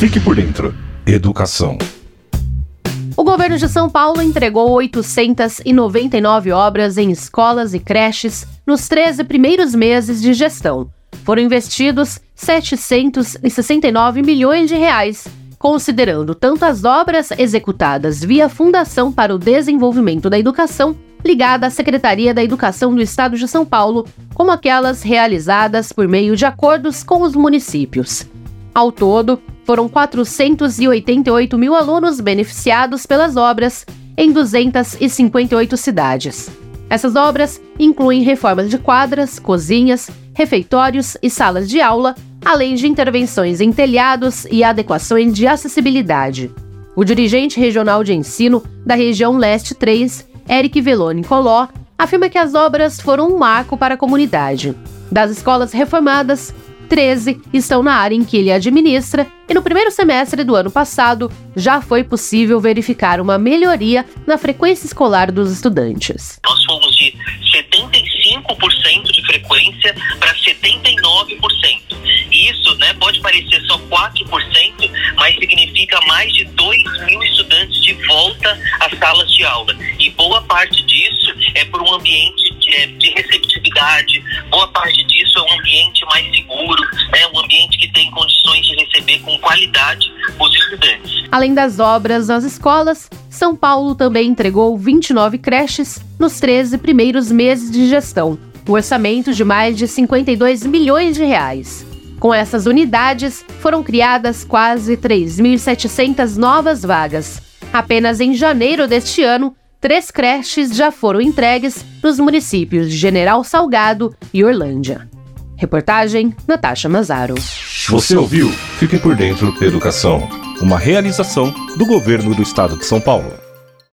Fique por dentro. Educação. O governo de São Paulo entregou 899 obras em escolas e creches nos 13 primeiros meses de gestão. Foram investidos 769 milhões de reais, considerando tanto as obras executadas via Fundação para o Desenvolvimento da Educação ligada à Secretaria da Educação do Estado de São Paulo, como aquelas realizadas por meio de acordos com os municípios. Ao todo, foram 488 mil alunos beneficiados pelas obras em 258 cidades. Essas obras incluem reformas de quadras, cozinhas, refeitórios e salas de aula, além de intervenções em telhados e adequações de acessibilidade. O dirigente regional de ensino da região Leste 3 Eric Veloni Coló, afirma que as obras foram um marco para a comunidade. Das escolas reformadas, 13 estão na área em que ele administra e no primeiro semestre do ano passado já foi possível verificar uma melhoria na frequência escolar dos estudantes. Nós fomos de 75% de frequência para 79%. Isso né, pode parecer só 4%, mas significa mais de 2 mil estudantes de volta às salas de aula. E boa parte disso é por um ambiente de, é, de receptividade, boa parte disso com qualidade os estudantes. Além das obras nas escolas, São Paulo também entregou 29 creches nos 13 primeiros meses de gestão, um orçamento de mais de 52 milhões de reais. Com essas unidades, foram criadas quase 3.700 novas vagas. Apenas em janeiro deste ano, três creches já foram entregues nos municípios de General Salgado e Orlândia. Reportagem Natasha Mazaro. Você ouviu? Fique por dentro educação. Uma realização do governo do estado de São Paulo.